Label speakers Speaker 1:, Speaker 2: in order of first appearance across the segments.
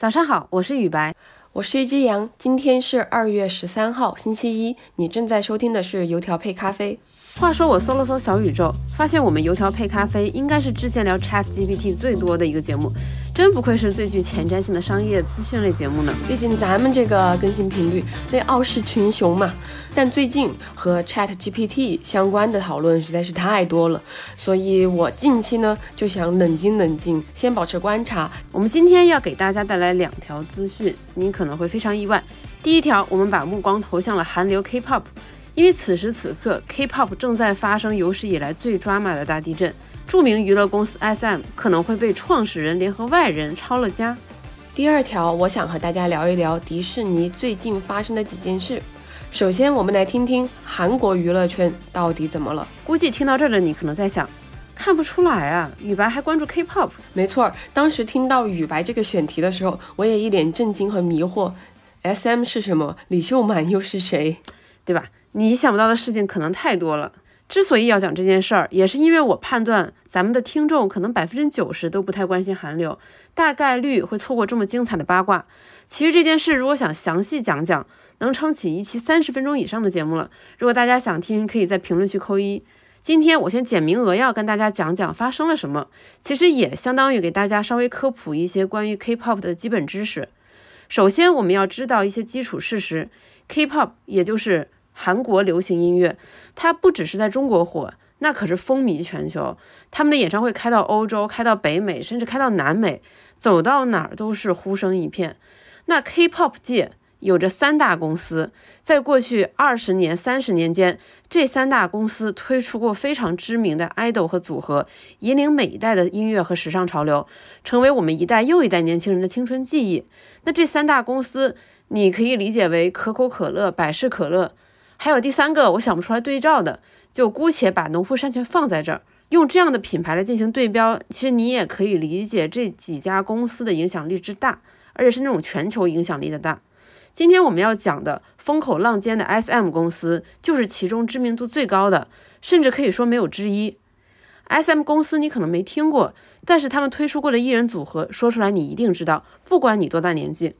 Speaker 1: 早上好，我是雨白，
Speaker 2: 我是一只羊。今天是二月十三号，星期一。你正在收听的是油条配咖啡。
Speaker 1: 话说我搜了搜小宇宙，发现我们油条配咖啡应该是之前聊 Chat GPT 最多的一个节目，真不愧是最具前瞻性的商业资讯类节目呢。
Speaker 2: 毕竟咱们这个更新频率那傲视群雄嘛。但最近和 Chat GPT 相关的讨论实在是太多了，所以我近期呢就想冷静冷静，先保持观察。
Speaker 1: 我们今天要给大家带来两条资讯，你可能会非常意外。第一条，我们把目光投向了韩流 K-pop。因为此时此刻，K-pop 正在发生有史以来最抓马的大地震，著名娱乐公司 SM 可能会被创始人联合外人抄了家。
Speaker 2: 第二条，我想和大家聊一聊迪士尼最近发生的几件事。首先，我们来听听韩国娱乐圈到底怎么了。
Speaker 1: 估计听到这儿的你可能在想，看不出来啊，雨白还关注 K-pop？
Speaker 2: 没错，当时听到雨白这个选题的时候，我也一脸震惊和迷惑。SM 是什么？李秀满又是谁？
Speaker 1: 对吧？你想不到的事情可能太多了。之所以要讲这件事儿，也是因为我判断咱们的听众可能百分之九十都不太关心韩流，大概率会错过这么精彩的八卦。其实这件事如果想详细讲讲，能撑起一期三十分钟以上的节目了。如果大家想听，可以在评论区扣一。今天我先简明扼要跟大家讲讲发生了什么，其实也相当于给大家稍微科普一些关于 K-pop 的基本知识。首先，我们要知道一些基础事实，K-pop 也就是。韩国流行音乐，它不只是在中国火，那可是风靡全球。他们的演唱会开到欧洲，开到北美，甚至开到南美，走到哪儿都是呼声一片。那 K-pop 界有着三大公司，在过去二十年、三十年间，这三大公司推出过非常知名的 idol 和组合，引领每一代的音乐和时尚潮流，成为我们一代又一代年轻人的青春记忆。那这三大公司，你可以理解为可口可乐、百事可乐。还有第三个，我想不出来对照的，就姑且把农夫山泉放在这儿，用这样的品牌来进行对标。其实你也可以理解这几家公司的影响力之大，而且是那种全球影响力的大。今天我们要讲的风口浪尖的 SM 公司，就是其中知名度最高的，甚至可以说没有之一。SM 公司你可能没听过，但是他们推出过的艺人组合，说出来你一定知道，不管你多大年纪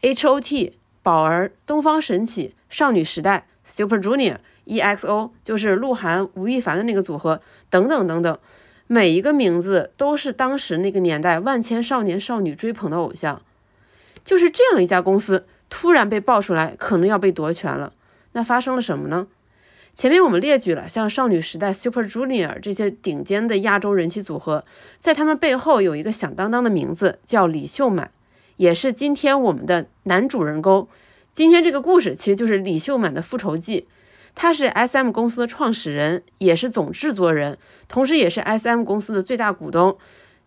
Speaker 1: ，HOT、宝儿、东方神起、少女时代。Super Junior、EXO 就是鹿晗、吴亦凡的那个组合，等等等等，每一个名字都是当时那个年代万千少年少女追捧的偶像。就是这样一家公司突然被爆出来，可能要被夺权了。那发生了什么呢？前面我们列举了像少女时代、Super Junior 这些顶尖的亚洲人气组合，在他们背后有一个响当当的名字，叫李秀满，也是今天我们的男主人公。今天这个故事其实就是李秀满的复仇记。他是 S.M 公司的创始人，也是总制作人，同时也是 S.M 公司的最大股东。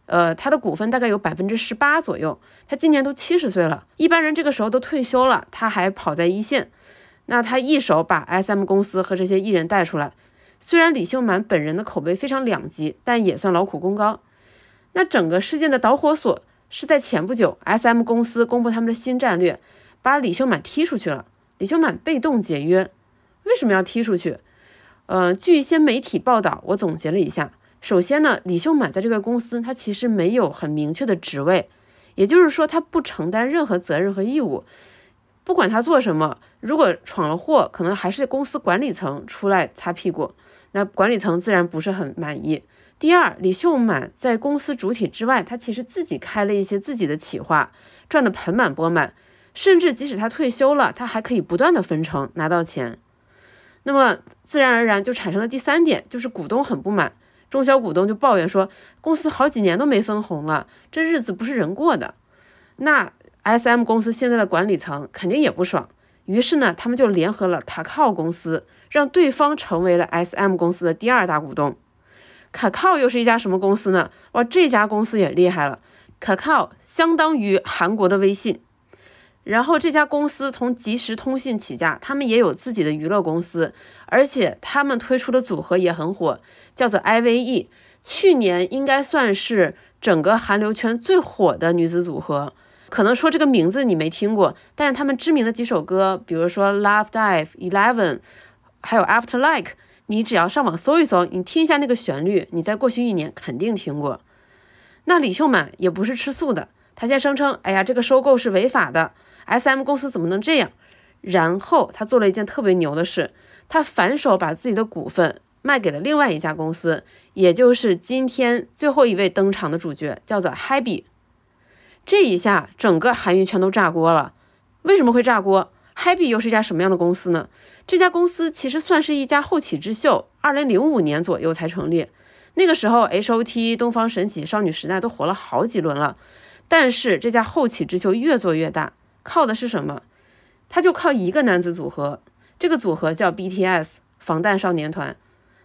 Speaker 1: 呃，他的股份大概有百分之十八左右。他今年都七十岁了，一般人这个时候都退休了，他还跑在一线。那他一手把 S.M 公司和这些艺人带出来。虽然李秀满本人的口碑非常两极，但也算劳苦功高。那整个事件的导火索是在前不久，S.M 公司公布他们的新战略。把李秀满踢出去了，李秀满被动解约，为什么要踢出去？呃，据一些媒体报道，我总结了一下。首先呢，李秀满在这个公司，他其实没有很明确的职位，也就是说，他不承担任何责任和义务。不管他做什么，如果闯了祸，可能还是公司管理层出来擦屁股，那管理层自然不是很满意。第二，李秀满在公司主体之外，他其实自己开了一些自己的企划，赚得盆满钵满。甚至即使他退休了，他还可以不断的分成拿到钱，那么自然而然就产生了第三点，就是股东很不满，中小股东就抱怨说，公司好几年都没分红了，这日子不是人过的。那 S M 公司现在的管理层肯定也不爽，于是呢，他们就联合了卡靠公司，让对方成为了 S M 公司的第二大股东。卡靠又是一家什么公司呢？哇，这家公司也厉害了，卡靠相当于韩国的微信。然后这家公司从即时通讯起家，他们也有自己的娱乐公司，而且他们推出的组合也很火，叫做 I.V.E。去年应该算是整个韩流圈最火的女子组合。可能说这个名字你没听过，但是他们知名的几首歌，比如说 Love Dive、Eleven，还有 After Like，你只要上网搜一搜，你听一下那个旋律，你在过去一年肯定听过。那李秀满也不是吃素的。他先声称，哎呀，这个收购是违法的，SM 公司怎么能这样？然后他做了一件特别牛的事，他反手把自己的股份卖给了另外一家公司，也就是今天最后一位登场的主角，叫做 Happy。这一下，整个韩娱全都炸锅了。为什么会炸锅？Happy 又是一家什么样的公司呢？这家公司其实算是一家后起之秀，二零零五年左右才成立。那个时候，H.O.T、东方神起、少女时代都火了好几轮了。但是这家后起之秀越做越大，靠的是什么？他就靠一个男子组合，这个组合叫 BTS 防弹少年团。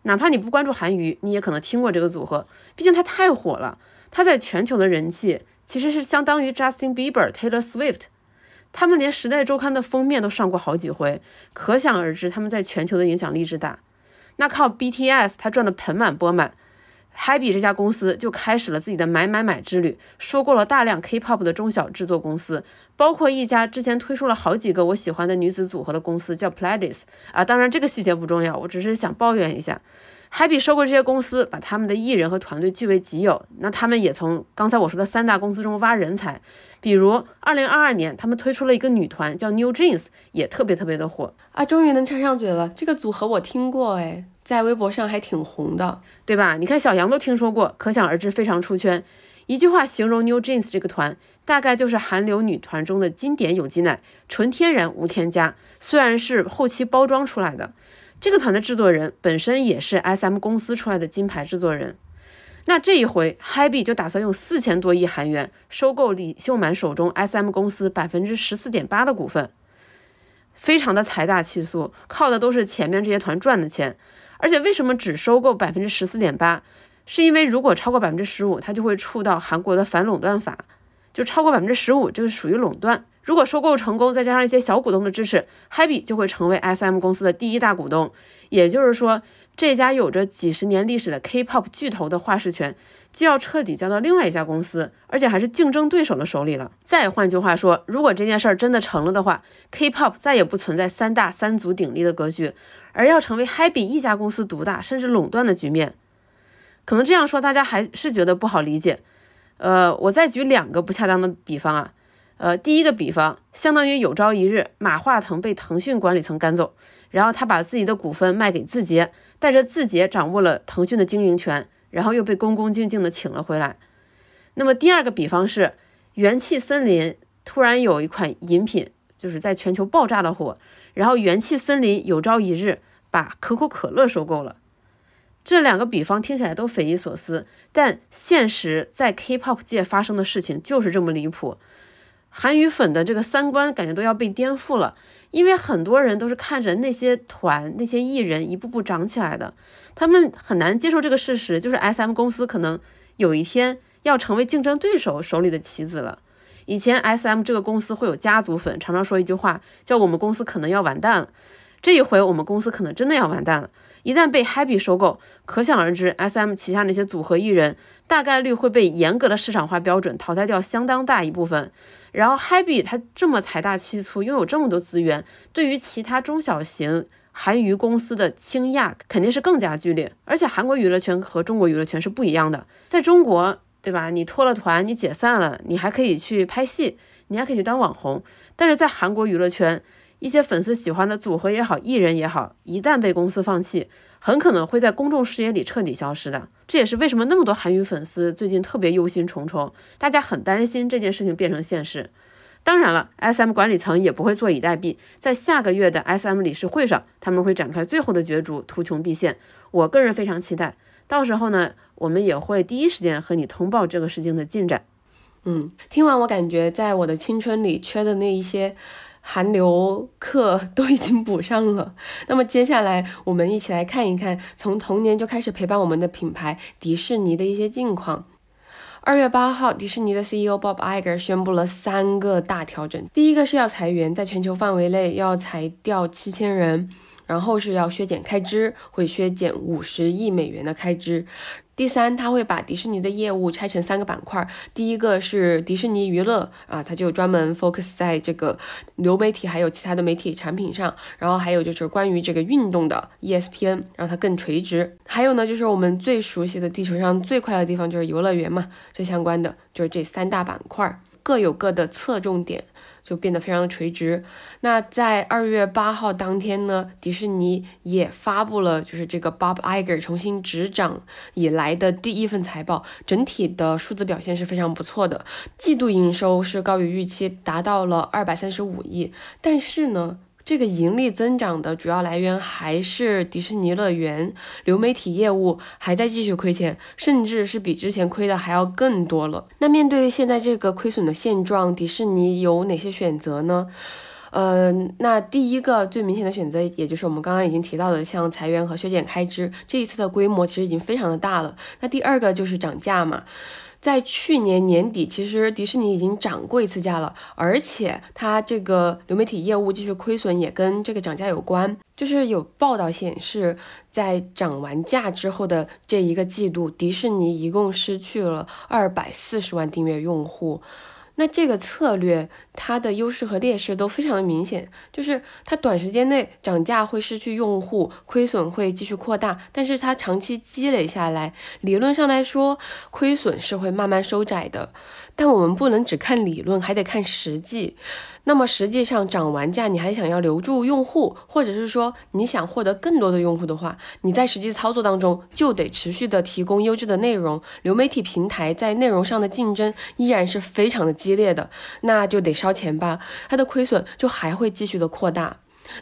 Speaker 1: 哪怕你不关注韩娱，你也可能听过这个组合，毕竟他太火了。他在全球的人气其实是相当于 Justin Bieber、Taylor Swift。他们连《时代周刊》的封面都上过好几回，可想而知他们在全球的影响力之大。那靠 BTS，他赚得盆满钵满。Happy 这家公司就开始了自己的买买买之旅，收购了大量 K-pop 的中小制作公司，包括一家之前推出了好几个我喜欢的女子组合的公司，叫 Pledis 啊。当然这个细节不重要，我只是想抱怨一下，Happy 收购这些公司，把他们的艺人和团队据为己有。那他们也从刚才我说的三大公司中挖人才，比如2022年他们推出了一个女团叫 New Jeans，也特别特别的火
Speaker 2: 啊。终于能插上嘴了，这个组合我听过哎。在微博上还挺红的，
Speaker 1: 对吧？你看小杨都听说过，可想而知非常出圈。一句话形容 New Jeans 这个团，大概就是韩流女团中的经典有机奶，纯天然无添加。虽然是后期包装出来的，这个团的制作人本身也是 SM 公司出来的金牌制作人。那这一回，Happy 就打算用四千多亿韩元收购李秀满手中 SM 公司百分之十四点八的股份，非常的财大气粗，靠的都是前面这些团赚的钱。而且为什么只收购百分之十四点八？是因为如果超过百分之十五，它就会触到韩国的反垄断法，就超过百分之十五，这个属于垄断。如果收购成功，再加上一些小股东的支持，Happy 就会成为 SM 公司的第一大股东。也就是说，这家有着几十年历史的 K-pop 巨头的话事权就要彻底交到另外一家公司，而且还是竞争对手的手里了。再换句话说，如果这件事儿真的成了的话，K-pop 再也不存在三大三足鼎立的格局。而要成为 Happy 一家公司独大甚至垄断的局面，可能这样说大家还是觉得不好理解。呃，我再举两个不恰当的比方啊。呃，第一个比方相当于有朝一日马化腾被腾讯管理层赶走，然后他把自己的股份卖给字节，带着字节掌握了腾讯的经营权，然后又被恭恭敬敬的请了回来。那么第二个比方是元气森林突然有一款饮品就是在全球爆炸的火。然后元气森林有朝一日把可口可乐收购了，这两个比方听起来都匪夷所思，但现实在 K-pop 界发生的事情就是这么离谱。韩语粉的这个三观感觉都要被颠覆了，因为很多人都是看着那些团、那些艺人一步步长起来的，他们很难接受这个事实，就是 SM 公司可能有一天要成为竞争对手手里的棋子了。以前 S M 这个公司会有家族粉，常常说一句话，叫我们公司可能要完蛋了。这一回我们公司可能真的要完蛋了。一旦被 Happy 收购，可想而知，S M 旗下那些组合艺人大概率会被严格的市场化标准淘汰掉相当大一部分。然后 Happy 他这么财大气粗，拥有这么多资源，对于其他中小型韩娱公司的倾轧肯定是更加剧烈。而且韩国娱乐圈和中国娱乐圈是不一样的，在中国。对吧？你脱了团，你解散了，你还可以去拍戏，你还可以去当网红。但是在韩国娱乐圈，一些粉丝喜欢的组合也好，艺人也好，一旦被公司放弃，很可能会在公众视野里彻底消失的。这也是为什么那么多韩娱粉丝最近特别忧心忡忡，大家很担心这件事情变成现实。当然了，SM 管理层也不会坐以待毙，在下个月的 SM 理事会上，他们会展开最后的角逐，图穷匕现。我个人非常期待。到时候呢，我们也会第一时间和你通报这个事情的进展。
Speaker 2: 嗯，听完我感觉在我的青春里缺的那一些韩流课都已经补上了。那么接下来我们一起来看一看从童年就开始陪伴我们的品牌迪士尼的一些近况。二月八号，迪士尼的 CEO Bob Iger 宣布了三个大调整，第一个是要裁员，在全球范围内要裁掉七千人。然后是要削减开支，会削减五十亿美元的开支。第三，他会把迪士尼的业务拆成三个板块，第一个是迪士尼娱乐啊，它就专门 focus 在这个流媒体还有其他的媒体产品上。然后还有就是关于这个运动的 ESPN，让它更垂直。还有呢，就是我们最熟悉的地球上最快的地方就是游乐园嘛，这相关的就是这三大板块。各有各的侧重点。就变得非常的垂直。那在二月八号当天呢，迪士尼也发布了就是这个 Bob Iger 重新执掌以来的第一份财报，整体的数字表现是非常不错的，季度营收是高于预期，达到了二百三十五亿。但是呢，这个盈利增长的主要来源还是迪士尼乐园流媒体业务还在继续亏钱，甚至是比之前亏的还要更多了。那面对现在这个亏损的现状，迪士尼有哪些选择呢？嗯，那第一个最明显的选择，也就是我们刚刚已经提到的，像裁员和削减开支，这一次的规模其实已经非常的大了。那第二个就是涨价嘛。在去年年底，其实迪士尼已经涨过一次价了，而且它这个流媒体业务继续亏损，也跟这个涨价有关。就是有报道显示，在涨完价之后的这一个季度，迪士尼一共失去了二百四十万订阅用户。那这个策略，它的优势和劣势都非常的明显，就是它短时间内涨价会失去用户，亏损会继续扩大，但是它长期积累下来，理论上来说，亏损是会慢慢收窄的。但我们不能只看理论，还得看实际。那么实际上涨完价，你还想要留住用户，或者是说你想获得更多的用户的话，你在实际操作当中就得持续的提供优质的内容。流媒体平台在内容上的竞争依然是非常的激烈的，那就得上烧钱吧，它的亏损就还会继续的扩大。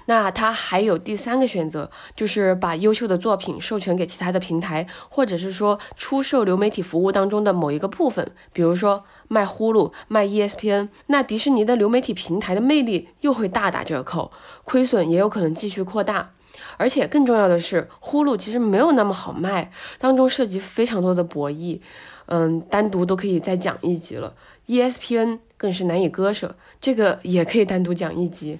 Speaker 2: 那它还有第三个选择，就是把优秀的作品授权给其他的平台，或者是说出售流媒体服务当中的某一个部分，比如说。卖呼噜，卖 ESPN，那迪士尼的流媒体平台的魅力又会大打折扣，亏损也有可能继续扩大。而且更重要的是，呼噜其实没有那么好卖，当中涉及非常多的博弈，嗯，单独都可以再讲一集了。ESPN 更是难以割舍，这个也可以单独讲一集。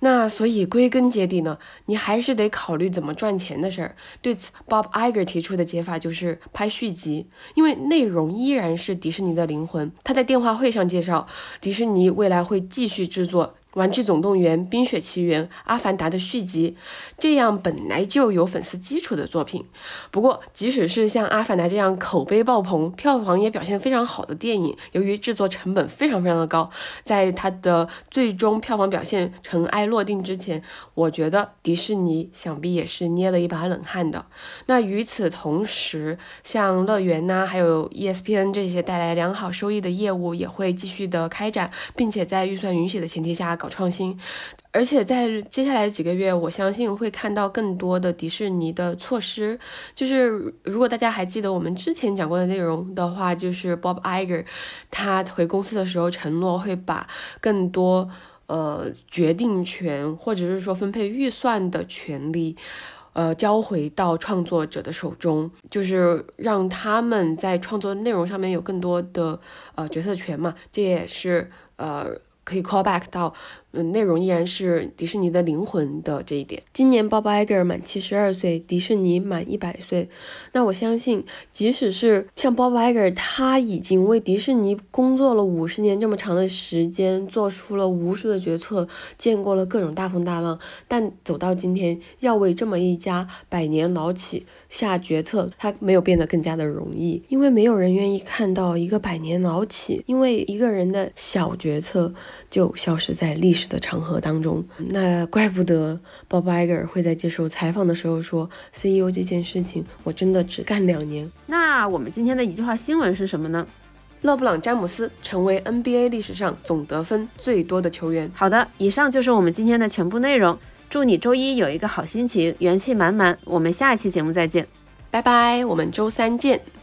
Speaker 2: 那所以归根结底呢，你还是得考虑怎么赚钱的事儿。对此，Bob Iger 提出的解法就是拍续集，因为内容依然是迪士尼的灵魂。他在电话会上介绍，迪士尼未来会继续制作。《玩具总动员》《冰雪奇缘》《阿凡达》的续集，这样本来就有粉丝基础的作品。不过，即使是像《阿凡达》这样口碑爆棚、票房也表现非常好的电影，由于制作成本非常非常的高，在它的最终票房表现尘埃落定之前，我觉得迪士尼想必也是捏了一把冷汗的。那与此同时，像乐园呐，还有 ESPN 这些带来良好收益的业务也会继续的开展，并且在预算允许的前提下。搞创新，而且在接下来几个月，我相信会看到更多的迪士尼的措施。就是如果大家还记得我们之前讲过的内容的话，就是 Bob Iger 他回公司的时候承诺会把更多呃决定权或者是说分配预算的权利，呃交回到创作者的手中，就是让他们在创作内容上面有更多的呃决策权嘛。这也是呃。可以 call back 到。嗯，内容依然是迪士尼的灵魂的这一点。今年 Bob Iger 满七十二岁，迪士尼满一百岁。那我相信，即使是像 Bob Iger，他已经为迪士尼工作了五十年这么长的时间，做出了无数的决策，见过了各种大风大浪。但走到今天，要为这么一家百年老企下决策，他没有变得更加的容易，因为没有人愿意看到一个百年老企，因为一个人的小决策就消失在历史。的场合当中，那怪不得 Bob Iger 会在接受采访的时候说，CEO 这件事情我真的只干两年。
Speaker 1: 那我们今天的一句话新闻是什么呢？
Speaker 2: 勒布朗詹姆斯成为 NBA 历史上总得分最多的球员。
Speaker 1: 好的，以上就是我们今天的全部内容。祝你周一有一个好心情，元气满满。我们下一期节目再见，
Speaker 2: 拜拜，我们周三见。